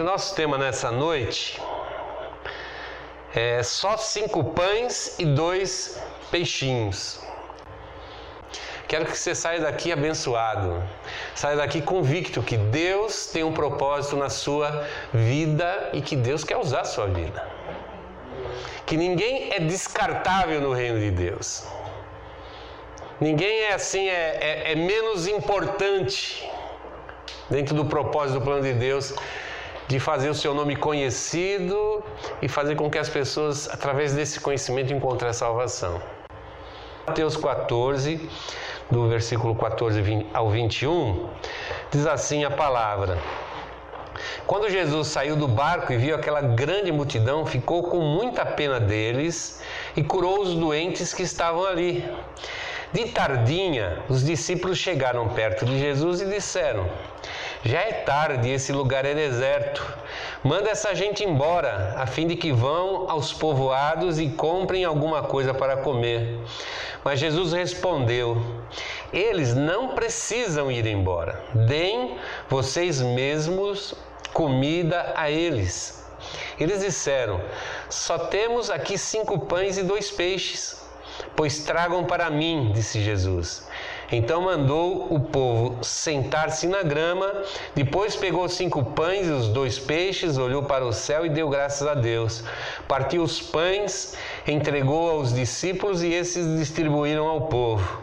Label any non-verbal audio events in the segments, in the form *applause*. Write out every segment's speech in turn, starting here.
O nosso tema nessa noite é só cinco pães e dois peixinhos. Quero que você saia daqui abençoado, saia daqui convicto que Deus tem um propósito na sua vida e que Deus quer usar a sua vida. Que ninguém é descartável no reino de Deus. Ninguém é assim, é, é, é menos importante dentro do propósito do plano de Deus de fazer o seu nome conhecido e fazer com que as pessoas, através desse conhecimento, encontrem a salvação. Mateus 14, do versículo 14 ao 21, diz assim a palavra. Quando Jesus saiu do barco e viu aquela grande multidão, ficou com muita pena deles e curou os doentes que estavam ali. De tardinha, os discípulos chegaram perto de Jesus e disseram: Já é tarde, esse lugar é deserto. Manda essa gente embora, a fim de que vão aos povoados e comprem alguma coisa para comer. Mas Jesus respondeu: Eles não precisam ir embora. Deem vocês mesmos comida a eles. Eles disseram: Só temos aqui cinco pães e dois peixes. Pois tragam para mim, disse Jesus. Então mandou o povo sentar-se na grama, depois pegou cinco pães e os dois peixes, olhou para o céu e deu graças a Deus. Partiu os pães, entregou aos discípulos e esses distribuíram ao povo.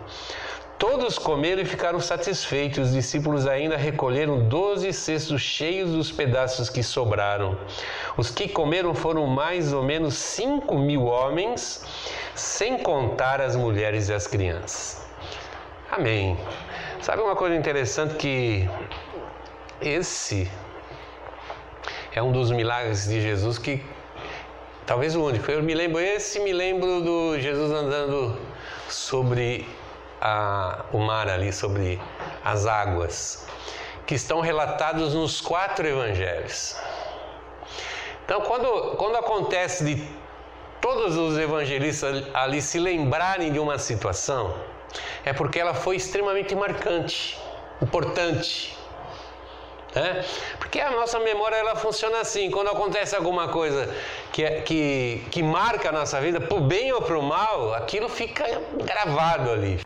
Todos comeram e ficaram satisfeitos. Os discípulos ainda recolheram doze cestos cheios dos pedaços que sobraram. Os que comeram foram mais ou menos cinco mil homens, sem contar as mulheres e as crianças. Amém. Sabe uma coisa interessante que esse é um dos milagres de Jesus que talvez o único. Eu me lembro esse, me lembro do Jesus andando sobre a, o mar ali, sobre as águas, que estão relatados nos quatro evangelhos. Então, quando, quando acontece de todos os evangelistas ali se lembrarem de uma situação, é porque ela foi extremamente marcante, importante. Né? Porque a nossa memória ela funciona assim: quando acontece alguma coisa que, é, que, que marca a nossa vida, por bem ou por mal, aquilo fica gravado ali.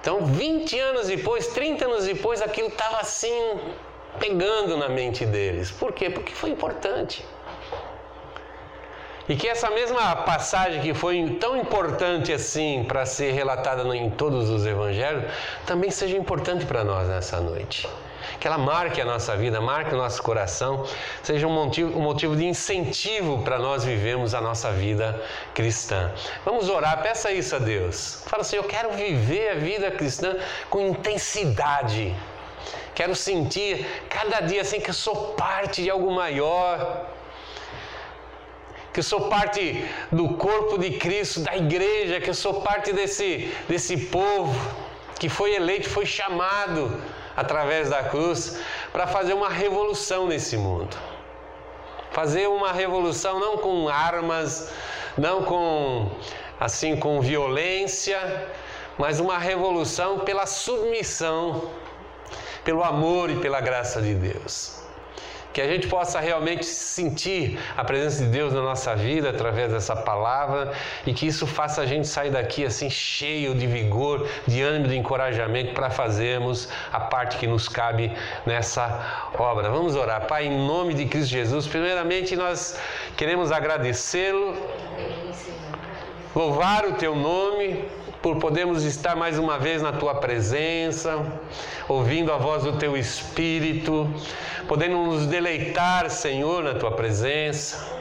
Então, 20 anos depois, 30 anos depois, aquilo estava assim, pegando na mente deles. Por quê? Porque foi importante. E que essa mesma passagem que foi tão importante assim para ser relatada em todos os evangelhos, também seja importante para nós nessa noite que ela marque a nossa vida, marque o nosso coração, seja um motivo, um motivo de incentivo para nós vivermos a nossa vida cristã. Vamos orar, peça isso a Deus. Fala assim: Eu quero viver a vida cristã com intensidade. Quero sentir cada dia assim que eu sou parte de algo maior que eu sou parte do corpo de Cristo, da igreja, que eu sou parte desse, desse povo que foi eleito, foi chamado através da cruz para fazer uma revolução nesse mundo. Fazer uma revolução não com armas, não com assim com violência, mas uma revolução pela submissão, pelo amor e pela graça de Deus que a gente possa realmente sentir a presença de Deus na nossa vida através dessa palavra e que isso faça a gente sair daqui assim cheio de vigor, de ânimo, de encorajamento para fazermos a parte que nos cabe nessa obra. Vamos orar. Pai, em nome de Cristo Jesus, primeiramente nós queremos agradecê-lo, louvar o teu nome por podermos estar mais uma vez na tua presença, ouvindo a voz do teu Espírito, podendo nos deleitar, Senhor, na tua presença,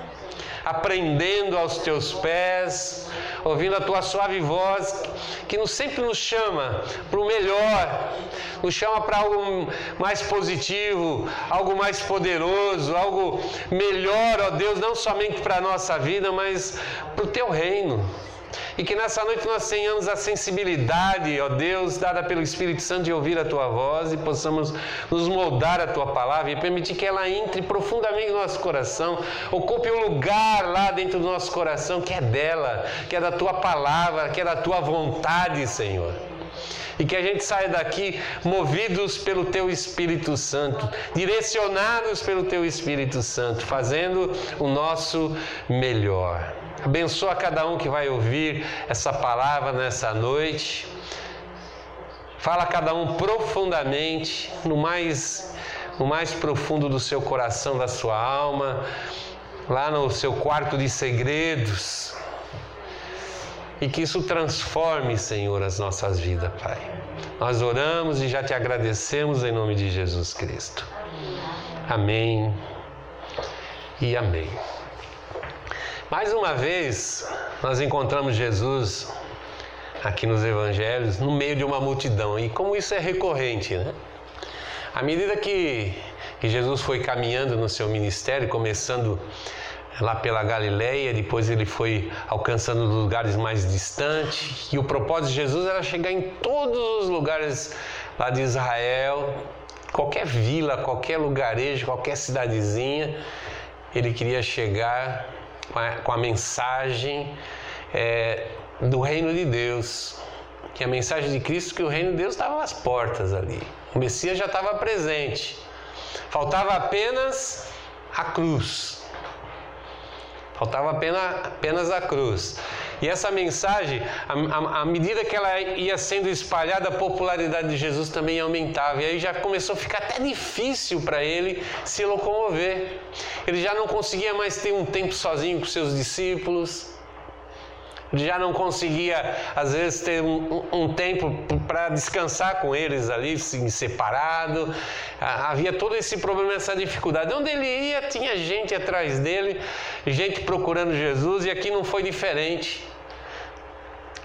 aprendendo aos teus pés, ouvindo a tua suave voz que nos, sempre nos chama para o melhor, nos chama para algo mais positivo, algo mais poderoso, algo melhor, ó Deus, não somente para a nossa vida, mas para o teu reino. E que nessa noite nós tenhamos a sensibilidade, ó Deus, dada pelo Espírito Santo de ouvir a tua voz e possamos nos moldar a tua palavra e permitir que ela entre profundamente no nosso coração, ocupe um lugar lá dentro do nosso coração que é dela, que é da tua palavra, que é da tua vontade, Senhor. E que a gente saia daqui movidos pelo Teu Espírito Santo, direcionados pelo Teu Espírito Santo, fazendo o nosso melhor. Abençoa cada um que vai ouvir essa palavra nessa noite. Fala a cada um profundamente, no mais, no mais profundo do seu coração, da sua alma, lá no seu quarto de segredos. E que isso transforme, Senhor, as nossas vidas, Pai. Nós oramos e já te agradecemos em nome de Jesus Cristo. Amém e amém. Mais uma vez, nós encontramos Jesus aqui nos evangelhos no meio de uma multidão. E como isso é recorrente, né? À medida que, que Jesus foi caminhando no seu ministério, começando lá pela Galileia, depois ele foi alcançando lugares mais distantes, e o propósito de Jesus era chegar em todos os lugares lá de Israel, qualquer vila, qualquer lugarejo, qualquer cidadezinha, ele queria chegar com a, com a mensagem é, do reino de Deus, que a mensagem de Cristo que o reino de Deus estava às portas ali. O Messias já estava presente. Faltava apenas a cruz. Faltava apenas, apenas a cruz. E essa mensagem, à medida que ela ia sendo espalhada, a popularidade de Jesus também aumentava. E aí já começou a ficar até difícil para ele se locomover. Ele já não conseguia mais ter um tempo sozinho com seus discípulos. Já não conseguia, às vezes, ter um, um tempo para descansar com eles ali, assim, separado. Havia todo esse problema, essa dificuldade. Onde ele ia, tinha gente atrás dele, gente procurando Jesus, e aqui não foi diferente.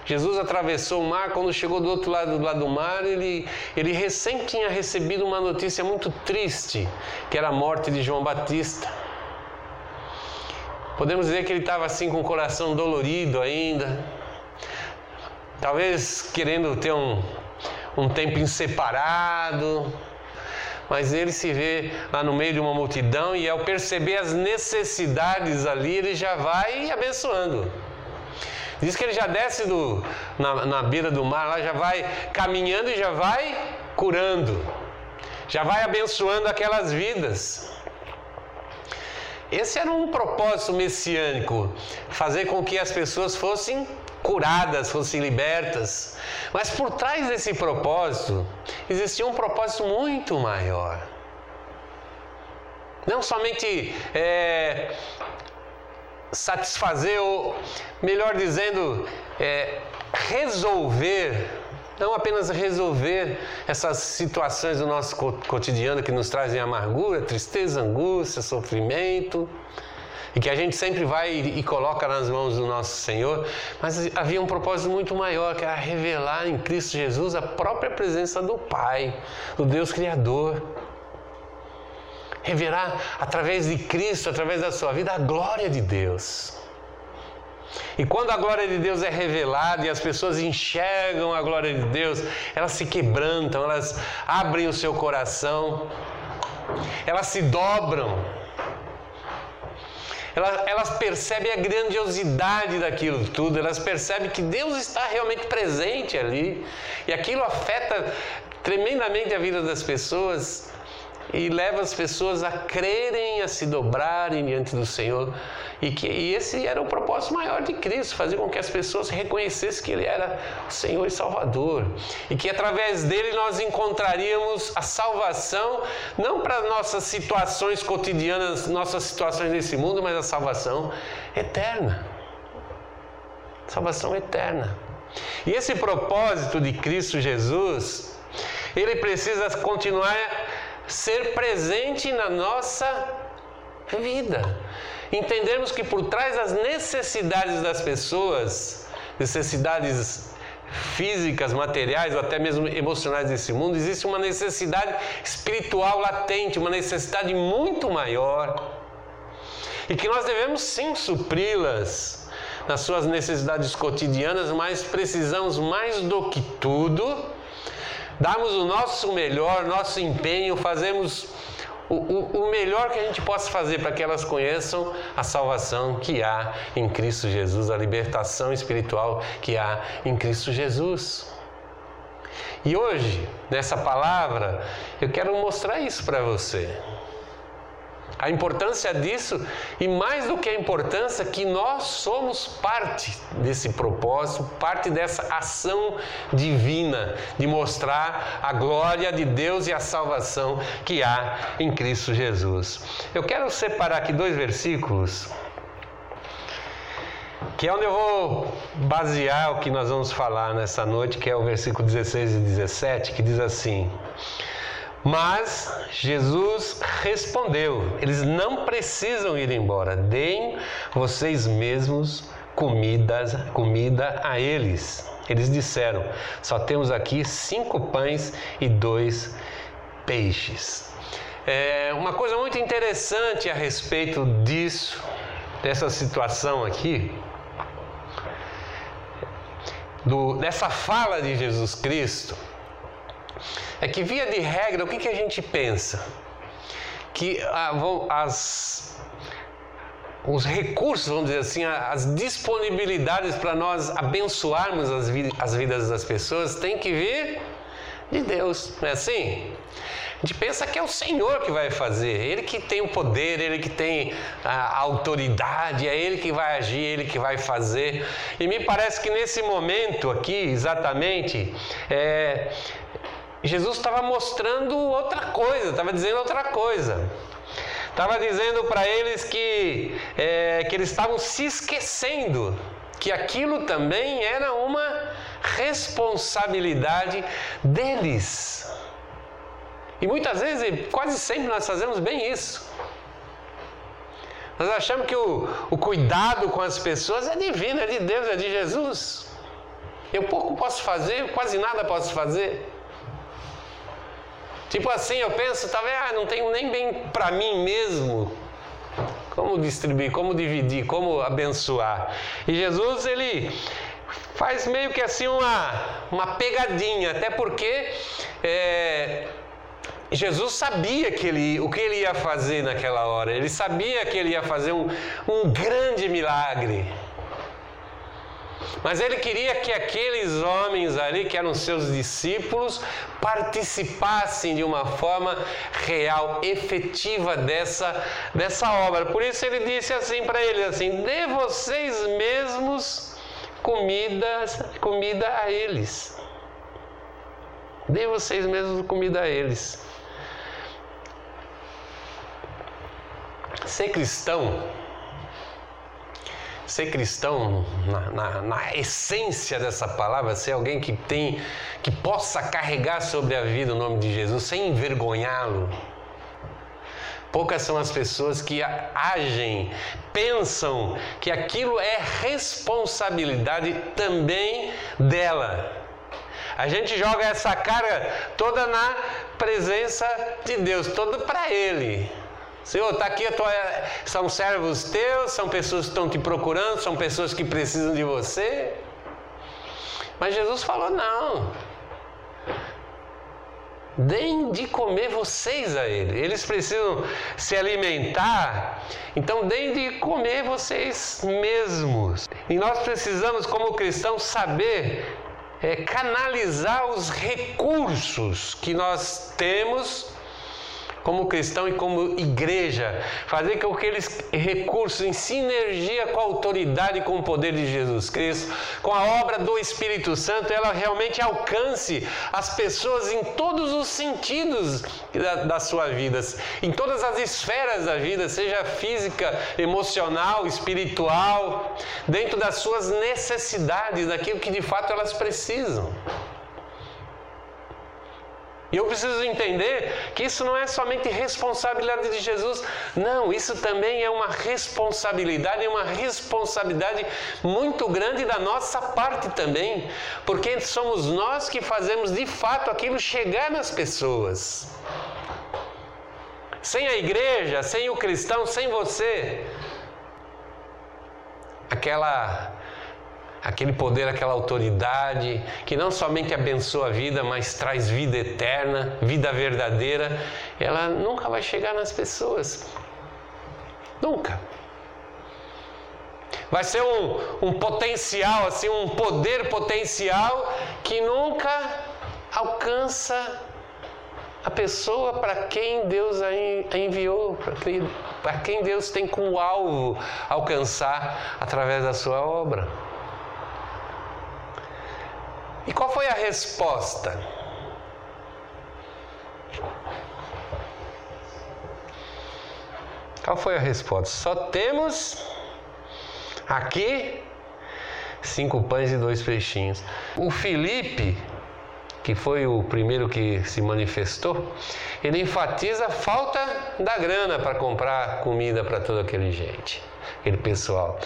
Jesus atravessou o mar, quando chegou do outro lado, do lado do mar, ele, ele recém tinha recebido uma notícia muito triste, que era a morte de João Batista. Podemos dizer que ele estava assim com o coração dolorido ainda, talvez querendo ter um, um tempo inseparado, mas ele se vê lá no meio de uma multidão e ao perceber as necessidades ali, ele já vai abençoando. Diz que ele já desce do, na, na beira do mar, lá já vai caminhando e já vai curando, já vai abençoando aquelas vidas. Esse era um propósito messiânico, fazer com que as pessoas fossem curadas, fossem libertas. Mas por trás desse propósito existia um propósito muito maior. Não somente é, satisfazer, ou melhor dizendo, é, resolver não apenas resolver essas situações do nosso cotidiano que nos trazem amargura, tristeza, angústia, sofrimento, e que a gente sempre vai e coloca nas mãos do nosso Senhor, mas havia um propósito muito maior, que era revelar em Cristo Jesus a própria presença do Pai, do Deus Criador. Revelar através de Cristo, através da sua vida, a glória de Deus. E quando a glória de Deus é revelada e as pessoas enxergam a glória de Deus, elas se quebrantam, elas abrem o seu coração, elas se dobram, elas, elas percebem a grandiosidade daquilo tudo, elas percebem que Deus está realmente presente ali e aquilo afeta tremendamente a vida das pessoas e leva as pessoas a crerem, a se dobrarem diante do Senhor. E que e esse era o propósito maior de Cristo, fazer com que as pessoas reconhecessem que Ele era o Senhor e Salvador. E que através dele nós encontraríamos a salvação, não para nossas situações cotidianas, nossas situações nesse mundo, mas a salvação eterna. Salvação eterna. E esse propósito de Cristo Jesus, ele precisa continuar ser presente na nossa vida. Entendermos que por trás das necessidades das pessoas, necessidades físicas, materiais ou até mesmo emocionais desse mundo, existe uma necessidade espiritual latente, uma necessidade muito maior. E que nós devemos sim supri-las nas suas necessidades cotidianas, mas precisamos mais do que tudo darmos o nosso melhor, nosso empenho, fazemos o, o, o, melhor que a gente possa fazer para que elas conheçam a salvação que há em Cristo Jesus, a libertação espiritual que há em Cristo Jesus. E hoje, nessa palavra, eu quero mostrar isso para você. A importância disso e mais do que a importância que nós somos parte desse propósito, parte dessa ação divina de mostrar a glória de Deus e a salvação que há em Cristo Jesus. Eu quero separar aqui dois versículos que é onde eu vou basear o que nós vamos falar nessa noite, que é o versículo 16 e 17, que diz assim: Mas Jesus respondeu: Eles não precisam ir embora, deem vocês mesmos comida, comida a eles. Eles disseram: Só temos aqui cinco pães e dois peixes. É uma coisa muito interessante a respeito disso, dessa situação aqui, do, dessa fala de Jesus Cristo é que, via de regra, o que, que a gente pensa? Que ah, as, os recursos, vamos dizer assim, as disponibilidades para nós abençoarmos as, as vidas das pessoas tem que vir de Deus, não é assim? A gente pensa que é o Senhor que vai fazer, Ele que tem o poder, Ele que tem a autoridade, é Ele que vai agir, Ele que vai fazer. E me parece que nesse momento aqui, exatamente, é, Jesus estava mostrando outra coisa, estava dizendo outra coisa. Estava dizendo para eles que, é, que eles estavam se esquecendo que aquilo também era uma responsabilidade deles. E muitas vezes, quase sempre, nós fazemos bem isso. Nós achamos que o, o cuidado com as pessoas é divino, é de Deus, é de Jesus. Eu pouco posso fazer, quase nada posso fazer. Tipo assim, eu penso, talvez, ah, não tenho nem bem para mim mesmo. Como distribuir, como dividir, como abençoar. E Jesus, ele faz meio que assim uma, uma pegadinha, até porque é, Jesus sabia que ele, o que ele ia fazer naquela hora, ele sabia que ele ia fazer um, um grande milagre. Mas ele queria que aqueles homens ali, que eram seus discípulos, participassem de uma forma real, efetiva dessa, dessa obra. Por isso ele disse assim para eles assim: "Dê vocês mesmos comida, comida a eles. Dê vocês mesmos comida a eles." Ser cristão, ser cristão na, na, na, essência dessa palavra, ser alguém que tem, que possa carregar sobre a vida o nome de Jesus sem envergonhá-lo. Poucas são as pessoas que agem, pensam que aquilo é responsabilidade também dela. A gente joga essa carga toda na presença de Deus, toda para Ele. Senhor, está aqui, tua... são servos teus, são pessoas que estão te procurando, são pessoas que precisam de você. Mas Jesus falou: não. Deem de comer vocês a ele. Eles precisam se alimentar, então deem de comer vocês mesmos. E nós precisamos, como cristãos, saber é, canalizar os recursos que nós temos como cristão e como igreja, fazer com que aqueles recursos em sinergia com a autoridade e com o poder de Jesus Cristo, com a obra do Espírito Santo, ela realmente alcance as pessoas em todos os sentidos da, da sua vida, em todas as esferas da vida, seja física, emocional, espiritual, dentro das suas necessidades, daquilo que de fato elas precisam. E eu preciso entender que isso não é somente responsabilidade de Jesus, não, isso também é uma responsabilidade, é uma responsabilidade muito grande da nossa parte também, porque somos nós que fazemos de fato aquilo chegar nas pessoas. Sem a igreja, sem o cristão, sem você, aquela aquele poder, aquela autoridade que não somente abençoa a vida, mas traz vida eterna, vida verdadeira, ela nunca vai chegar nas pessoas. Nunca. Vai ser um, um potencial, assim, um poder potencial que nunca alcança a pessoa para quem Deus a enviou, para quem Deus tem como alvo alcançar através da sua obra. E qual foi a resposta? Qual foi a resposta? Só temos aqui cinco pães e dois peixinhos. O Felipe que foi o primeiro que se manifestou, ele enfatiza a falta da grana para comprar comida para toda aquele gente, aquele pessoal.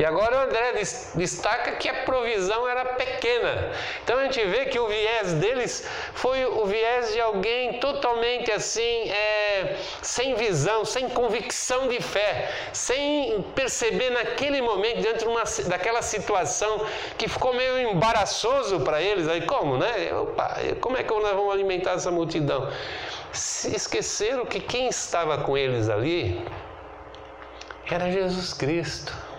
E agora o André destaca que a provisão era pequena. Então a gente vê que o viés deles foi o viés de alguém totalmente assim, é, sem visão, sem convicção de fé, sem perceber naquele momento, dentro de uma, daquela situação que ficou meio embaraçoso para eles. Aí como, né? Opa, como é que nós vamos alimentar essa multidão? Se esqueceram que quem estava com eles ali era Jesus Cristo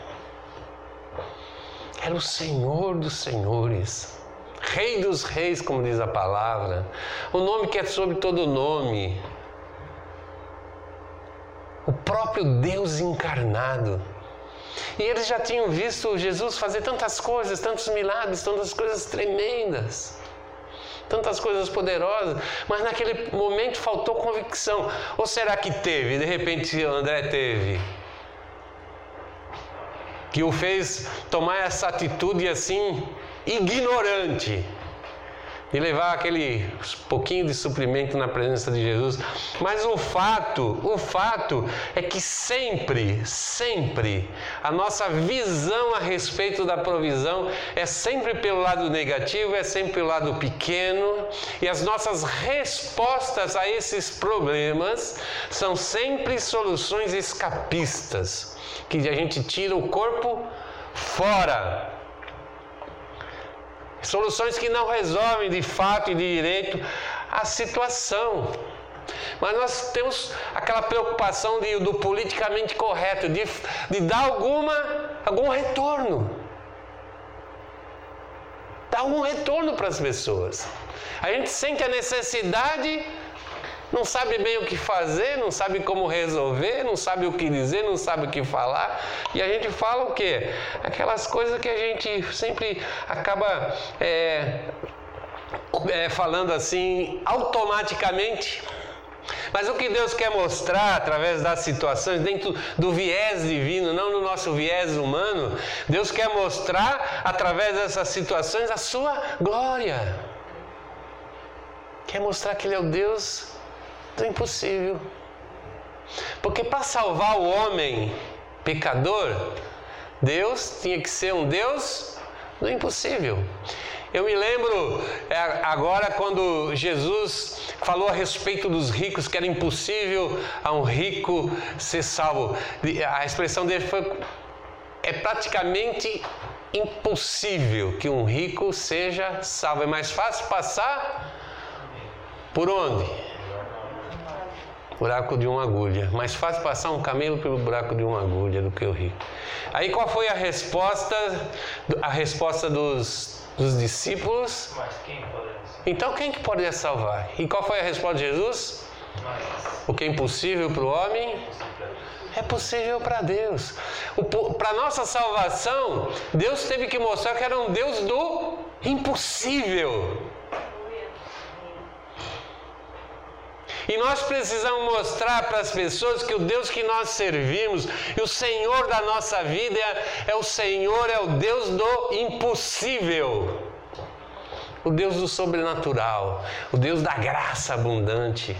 era o Senhor dos Senhores, Rei dos Reis, como diz a palavra, o nome que é sobre todo nome, o próprio Deus encarnado. E eles já tinham visto Jesus fazer tantas coisas, tantos milagres, tantas coisas tremendas, tantas coisas poderosas, mas naquele momento faltou convicção. Ou será que teve? De repente André teve que o fez tomar essa atitude assim ignorante de levar aquele pouquinho de suprimento na presença de Jesus. Mas o fato, o fato é que sempre, sempre a nossa visão a respeito da provisão é sempre pelo lado negativo, é sempre pelo lado pequeno, e as nossas respostas a esses problemas são sempre soluções escapistas que a gente tira o corpo fora. Soluções que não resolvem de fato e de direito a situação. Mas nós temos aquela preocupação de, do politicamente correto, de, de dar alguma, algum retorno. Dar algum retorno para as pessoas. A gente sente a necessidade não sabe bem o que fazer, não sabe como resolver, não sabe o que dizer, não sabe o que falar. E a gente fala o quê? Aquelas coisas que a gente sempre acaba é, é, falando assim automaticamente. Mas o que Deus quer mostrar através das situações, dentro do viés divino, não no nosso viés humano, Deus quer mostrar através dessas situações a sua glória. Quer mostrar que Ele é o Deus do impossível. Porque para salvar o homem pecador, Deus tinha que ser um Deus do impossível. Eu me lembro é, agora quando Jesus falou a respeito dos ricos, que era impossível a um rico ser salvo. A expressão dele foi: é praticamente impossível que um rico seja salvo. É mais fácil passar por onde? Buraco de uma agulha. Mais fácil passar um camelo pelo buraco de uma agulha do que o rico. Aí qual foi a resposta? A resposta dos, dos discípulos? Mas quem então quem que poderia salvar? E qual foi a resposta de Jesus? O que é impossível para o homem é possível para Deus. Para nossa salvação, Deus teve que mostrar que era um Deus do impossível. E nós precisamos mostrar para as pessoas que o Deus que nós servimos e o Senhor da nossa vida é o Senhor, é o Deus do impossível. O Deus do sobrenatural, o Deus da graça abundante.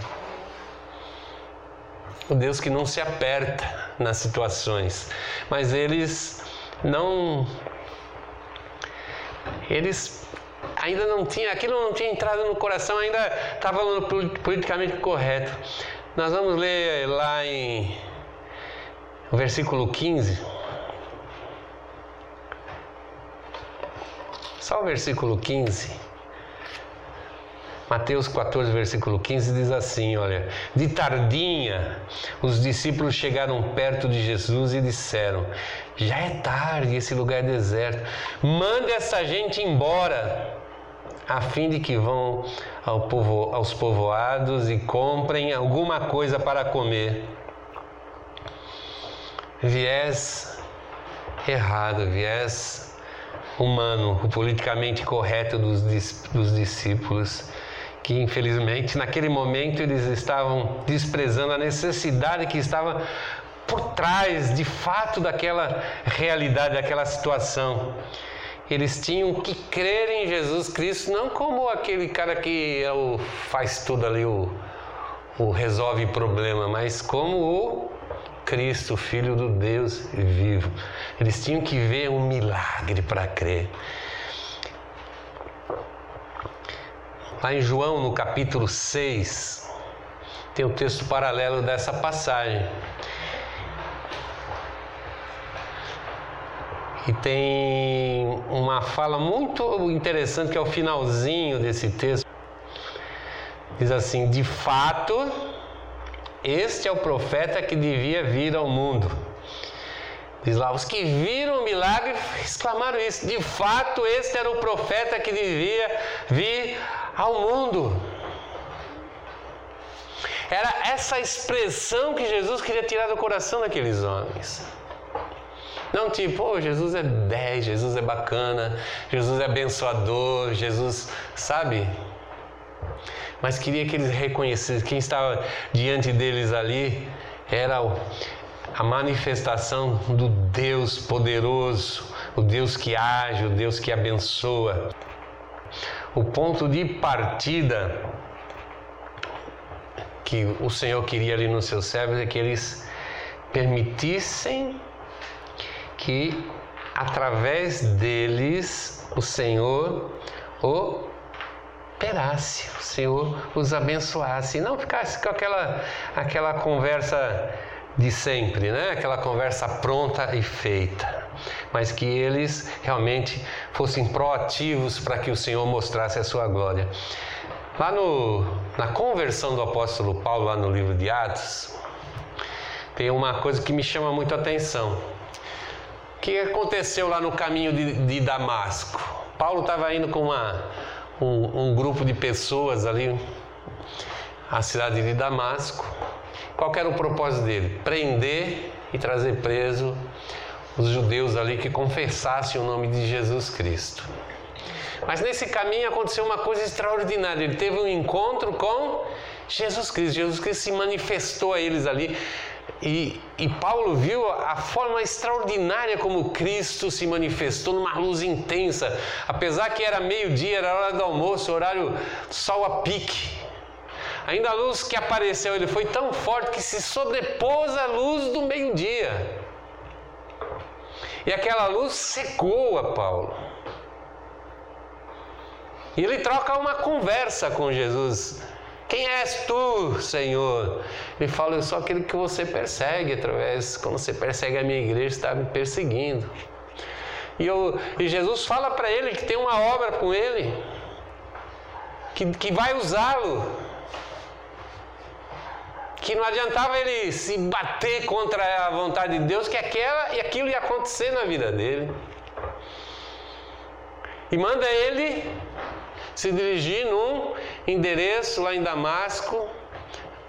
O Deus que não se aperta nas situações, mas eles não eles ainda não tinha, aquilo não tinha entrado no coração, ainda estava no politicamente correto. Nós vamos ler lá em versículo 15. Só o versículo 15. Mateus 14, versículo 15 diz assim: Olha, de tardinha os discípulos chegaram perto de Jesus e disseram: Já é tarde, esse lugar é deserto, manda essa gente embora a fim de que vão ao povo, aos povoados e comprem alguma coisa para comer. Viés errado, viés humano, o politicamente correto dos, dos discípulos, que infelizmente naquele momento eles estavam desprezando a necessidade que estava por trás de fato daquela realidade, daquela situação. Eles tinham que crer em Jesus Cristo, não como aquele cara que é o, faz tudo ali, o, o resolve problema, mas como o Cristo, Filho do Deus vivo. Eles tinham que ver um milagre para crer. Lá em João, no capítulo 6, tem o um texto paralelo dessa passagem. E tem uma fala muito interessante que é o finalzinho desse texto. Diz assim: De fato, este é o profeta que devia vir ao mundo. Diz lá, os que viram o milagre exclamaram isso. De fato, este era o profeta que devia vir ao mundo. Era essa expressão que Jesus queria tirar do coração daqueles homens. Não tipo, oh, Jesus é 10, Jesus é bacana, Jesus é abençoador, Jesus, sabe? Mas queria que eles reconhecessem, quem estava diante deles ali era a manifestação do Deus poderoso, o Deus que age, o Deus que abençoa. O ponto de partida que o Senhor queria ali nos seus servos é que eles permitissem que através deles o Senhor operasse, o Senhor os abençoasse, e não ficasse com aquela, aquela conversa de sempre, né? aquela conversa pronta e feita, mas que eles realmente fossem proativos para que o Senhor mostrasse a sua glória. Lá no, na conversão do apóstolo Paulo, lá no livro de Atos, tem uma coisa que me chama muito a atenção que aconteceu lá no caminho de, de Damasco? Paulo estava indo com uma, um, um, grupo de pessoas ali, à cidade de Damasco. Qual era o propósito dele? Prender e trazer preso os judeus ali que confessassem o nome de Jesus Cristo. Mas nesse caminho aconteceu uma coisa extraordinária. Ele teve um encontro com Jesus Cristo. Jesus Cristo se manifestou a eles ali e, e, Paulo viu a forma extraordinária como Cristo se manifestou numa luz intensa, apesar que era meio-dia, era hora do almoço, horário sol a pique. Ainda a luz que apareceu, ele foi tão forte que se sobrepôs à luz do meio-dia. E aquela luz secou a Paulo. E ele troca uma conversa com Jesus. Quem és tu, Senhor? Ele fala, eu sou aquele que você persegue através, quando você persegue a minha igreja, está me perseguindo. E, eu, e Jesus fala para ele que tem uma obra com ele, que, que vai usá-lo. Que não adiantava ele se bater contra a vontade de Deus, que aquela e aquilo ia acontecer na vida dele. E manda ele se dirigir num endereço lá em Damasco,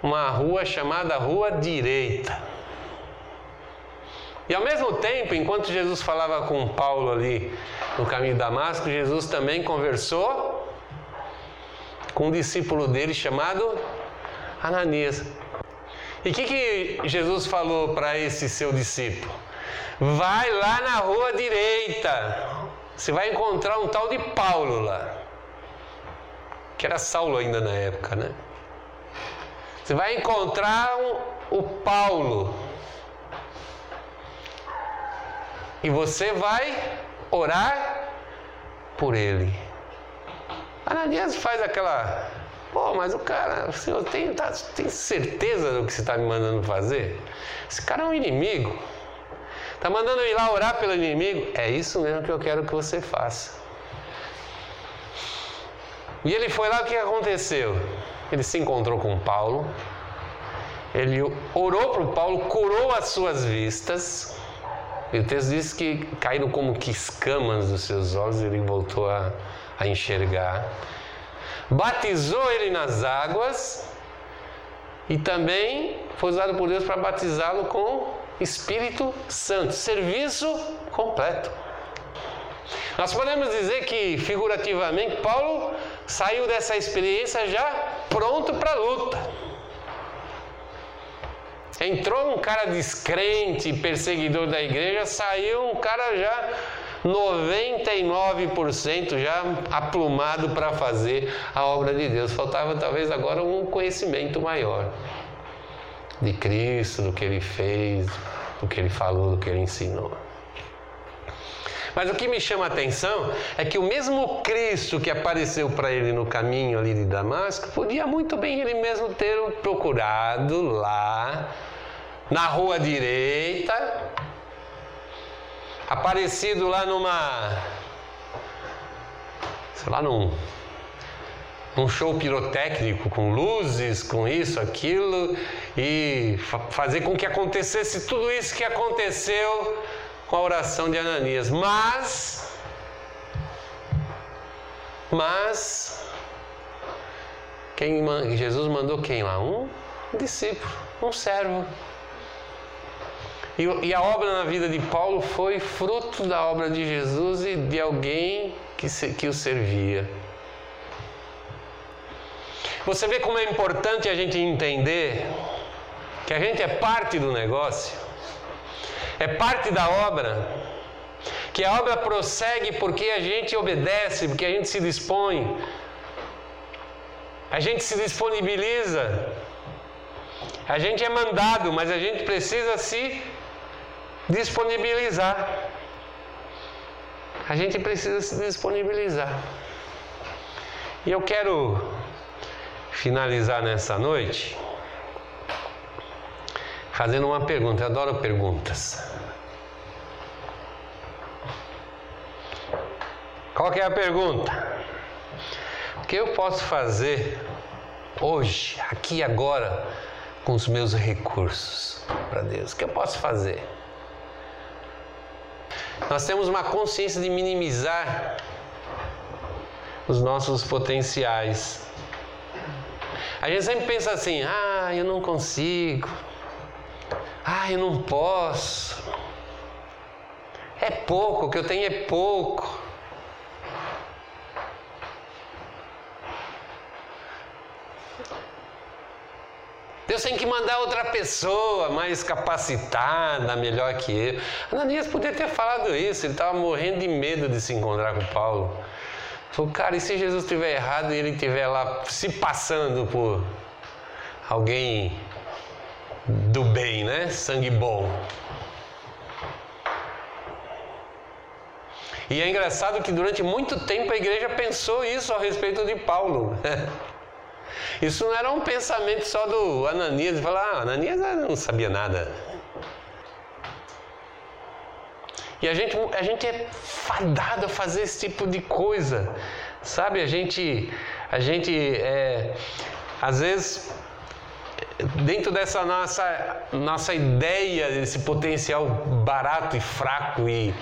uma rua chamada Rua Direita. E ao mesmo tempo, enquanto Jesus falava com Paulo ali no caminho de Damasco, Jesus também conversou com um discípulo dele chamado Ananias. E o que, que Jesus falou para esse seu discípulo? Vai lá na rua direita, você vai encontrar um tal de Paulo lá que era Saulo ainda na época, né? Você vai encontrar um, o Paulo e você vai orar por ele. Ananias faz aquela, pô, mas o cara, o senhor tem, tá, tem certeza do que você está me mandando fazer? Esse cara é um inimigo. Está mandando eu ir lá orar pelo inimigo? É isso mesmo que eu quero que você faça. E ele foi lá, o que aconteceu? Ele se encontrou com Paulo, ele orou para o Paulo, curou as suas vistas. E o texto diz que caíram como que escamas dos seus olhos ele voltou a, a enxergar, batizou ele nas águas e também foi usado por Deus para batizá-lo com Espírito Santo. Serviço completo. Nós podemos dizer que, figurativamente, Paulo saiu dessa experiência já pronto para a luta. Entrou um cara descrente, perseguidor da igreja, saiu um cara já 99% já aplumado para fazer a obra de Deus. Faltava talvez agora um conhecimento maior de Cristo, do que ele fez, do que ele falou, do que ele ensinou. Mas o que me chama a atenção é que o mesmo Cristo que apareceu para ele no caminho ali de Damasco, podia muito bem ele mesmo ter procurado lá, na rua direita, aparecido lá numa. sei lá, num. Um show pirotécnico com luzes, com isso, aquilo, e fazer com que acontecesse tudo isso que aconteceu com a oração de Ananias. Mas, mas, quem, Jesus mandou quem lá? Um discípulo, um servo. E, e, a obra na vida de Paulo foi fruto da obra de Jesus e de alguém que, se, que o servia. Você vê como é importante a gente entender que a gente é parte do negócio, é parte da obra, que a obra prossegue porque a gente obedece, porque a gente se dispõe, a gente se disponibiliza, a gente é mandado, mas a gente precisa se disponibilizar. A gente precisa se disponibilizar. E eu quero finalizar nessa noite fazendo uma pergunta. Eu adoro perguntas. Qual é a pergunta? O que eu posso fazer hoje, aqui agora, com os meus recursos para Deus? O que eu posso fazer? Nós temos uma consciência de minimizar os nossos potenciais. A gente sempre pensa assim: ah, eu não consigo, ah, eu não posso, é pouco, o que eu tenho é pouco. Deus tem que mandar outra pessoa mais capacitada, melhor que eu. Ananias poderia ter falado isso, ele estava morrendo de medo de se encontrar com Paulo. Falou, cara, e se Jesus estiver errado e ele estiver lá se passando por alguém do bem, né? Sangue bom. E é engraçado que durante muito tempo a igreja pensou isso a respeito de Paulo. *laughs* Isso não era um pensamento só do Ananias, falar, ah, Ananias não sabia nada. E a gente, a gente é fadado a fazer esse tipo de coisa, sabe? A gente, a gente é, às vezes, dentro dessa nossa, nossa ideia desse potencial barato e fraco e,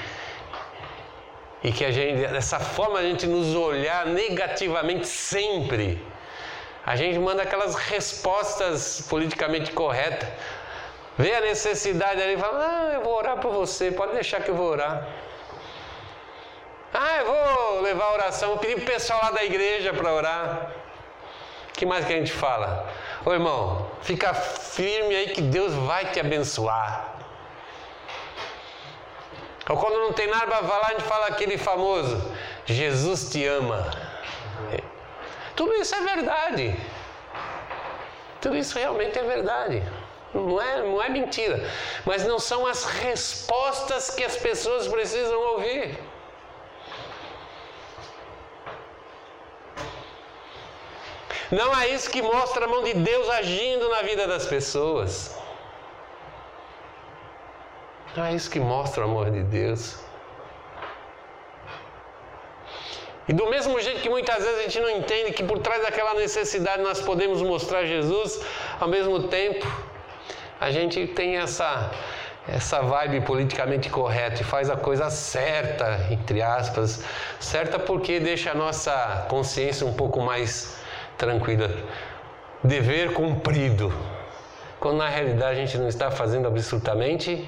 e que a gente, dessa forma a gente nos olhar negativamente sempre, a gente manda aquelas respostas politicamente corretas. Vê a necessidade ali e fala: Ah, eu vou orar por você, pode deixar que eu vou orar. Ah, eu vou levar a oração, vou pedir para o pessoal lá da igreja para orar. Que mais que a gente fala? Ô irmão, fica firme aí que Deus vai te abençoar. Ou quando não tem nada para falar, a gente fala aquele famoso: Jesus te ama. Tudo isso é verdade. Tudo isso realmente é verdade. Não é, não é mentira. Mas não são as respostas que as pessoas precisam ouvir. Não é isso que mostra a mão de Deus agindo na vida das pessoas. Não é isso que mostra o amor de Deus. E do mesmo jeito que muitas vezes a gente não entende que por trás daquela necessidade nós podemos mostrar Jesus, ao mesmo tempo a gente tem essa essa vibe politicamente correta e faz a coisa certa, entre aspas, certa porque deixa a nossa consciência um pouco mais tranquila. Dever cumprido. Quando na realidade a gente não está fazendo absolutamente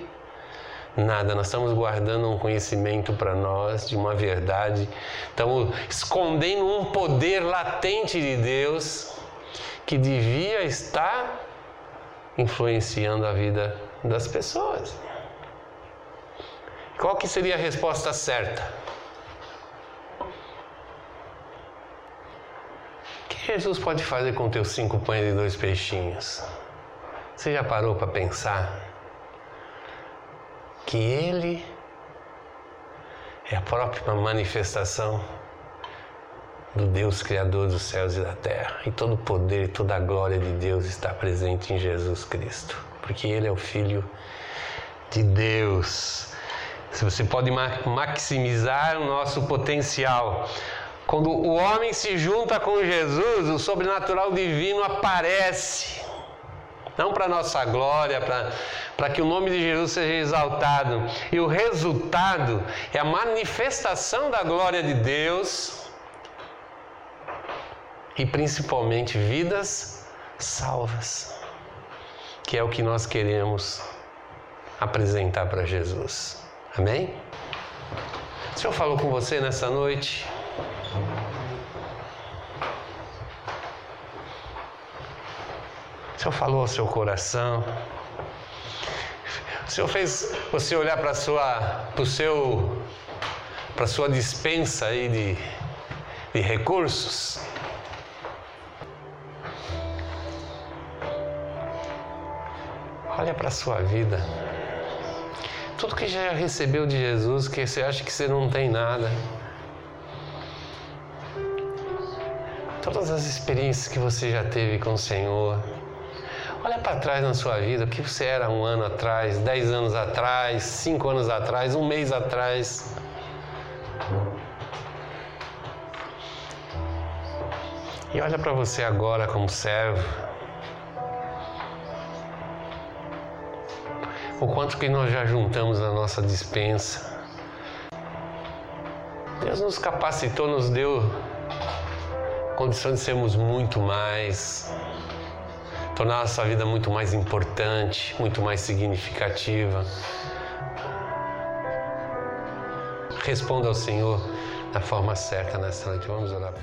nada, nós estamos guardando um conhecimento para nós de uma verdade, estamos escondendo um poder latente de Deus que devia estar influenciando a vida das pessoas. Qual que seria a resposta certa? Que Jesus pode fazer com teus cinco pães e dois peixinhos? Você já parou para pensar que Ele é a própria manifestação do Deus Criador dos céus e da terra. E todo o poder e toda a glória de Deus está presente em Jesus Cristo, porque Ele é o Filho de Deus. Se você pode maximizar o nosso potencial. Quando o homem se junta com Jesus, o sobrenatural divino aparece. Não para nossa glória, para que o nome de Jesus seja exaltado. E o resultado é a manifestação da glória de Deus e principalmente vidas salvas, que é o que nós queremos apresentar para Jesus. Amém? O Senhor falou com você nessa noite? Senhor falou ao seu coração? O Senhor fez você olhar para sua, para seu, para sua dispensa aí de, de recursos? Olha para sua vida. Tudo que já recebeu de Jesus, que você acha que você não tem nada. Todas as experiências que você já teve com o Senhor. Olha para trás na sua vida, o que você era um ano atrás, dez anos atrás, cinco anos atrás, um mês atrás. E olha para você agora como servo. o quanto que nós já juntamos na nossa dispensa. Deus nos capacitou, nos deu condição de sermos muito mais, tornar a nossa vida muito mais importante, muito mais significativa. Responda ao Senhor da forma certa nessa noite. Vamos orar.